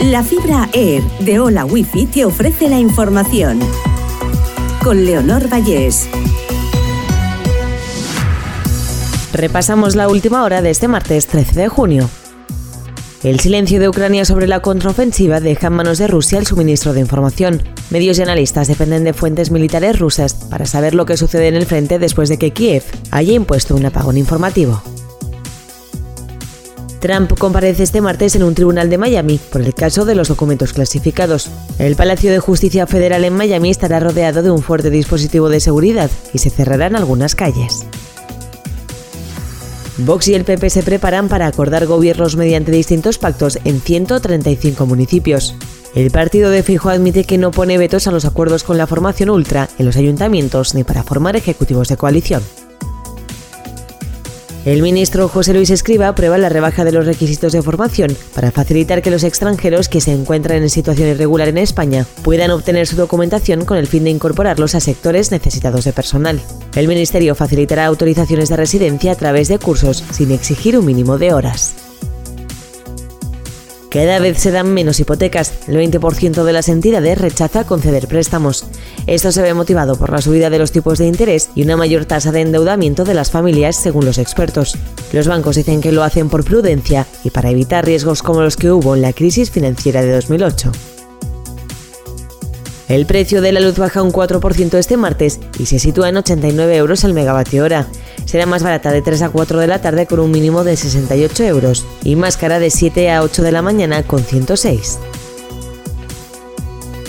La fibra Air de Hola Wifi te ofrece la información. Con Leonor Vallés. Repasamos la última hora de este martes 13 de junio. El silencio de Ucrania sobre la contraofensiva deja en manos de Rusia el suministro de información. Medios y analistas dependen de fuentes militares rusas para saber lo que sucede en el frente después de que Kiev haya impuesto un apagón informativo. Trump comparece este martes en un tribunal de Miami por el caso de los documentos clasificados. El Palacio de Justicia Federal en Miami estará rodeado de un fuerte dispositivo de seguridad y se cerrarán algunas calles. Vox y el PP se preparan para acordar gobiernos mediante distintos pactos en 135 municipios. El partido de Fijo admite que no pone vetos a los acuerdos con la formación ultra en los ayuntamientos ni para formar ejecutivos de coalición. El ministro José Luis Escriba aprueba la rebaja de los requisitos de formación para facilitar que los extranjeros que se encuentran en situación irregular en España puedan obtener su documentación con el fin de incorporarlos a sectores necesitados de personal. El Ministerio facilitará autorizaciones de residencia a través de cursos sin exigir un mínimo de horas. Cada vez se dan menos hipotecas. El 20% de las entidades rechaza conceder préstamos. Esto se ve motivado por la subida de los tipos de interés y una mayor tasa de endeudamiento de las familias, según los expertos. Los bancos dicen que lo hacen por prudencia y para evitar riesgos como los que hubo en la crisis financiera de 2008. El precio de la luz baja un 4% este martes y se sitúa en 89 euros el megavatio hora. Será más barata de 3 a 4 de la tarde con un mínimo de 68 euros y más cara de 7 a 8 de la mañana con 106.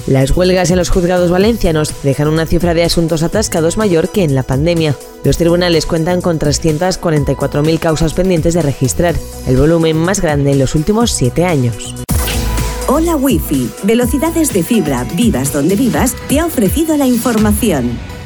Las huelgas en los juzgados valencianos dejan una cifra de asuntos atascados mayor que en la pandemia. Los tribunales cuentan con 344.000 causas pendientes de registrar, el volumen más grande en los últimos 7 años. Hola Wi-Fi, velocidades de fibra, vivas donde vivas, te ha ofrecido la información.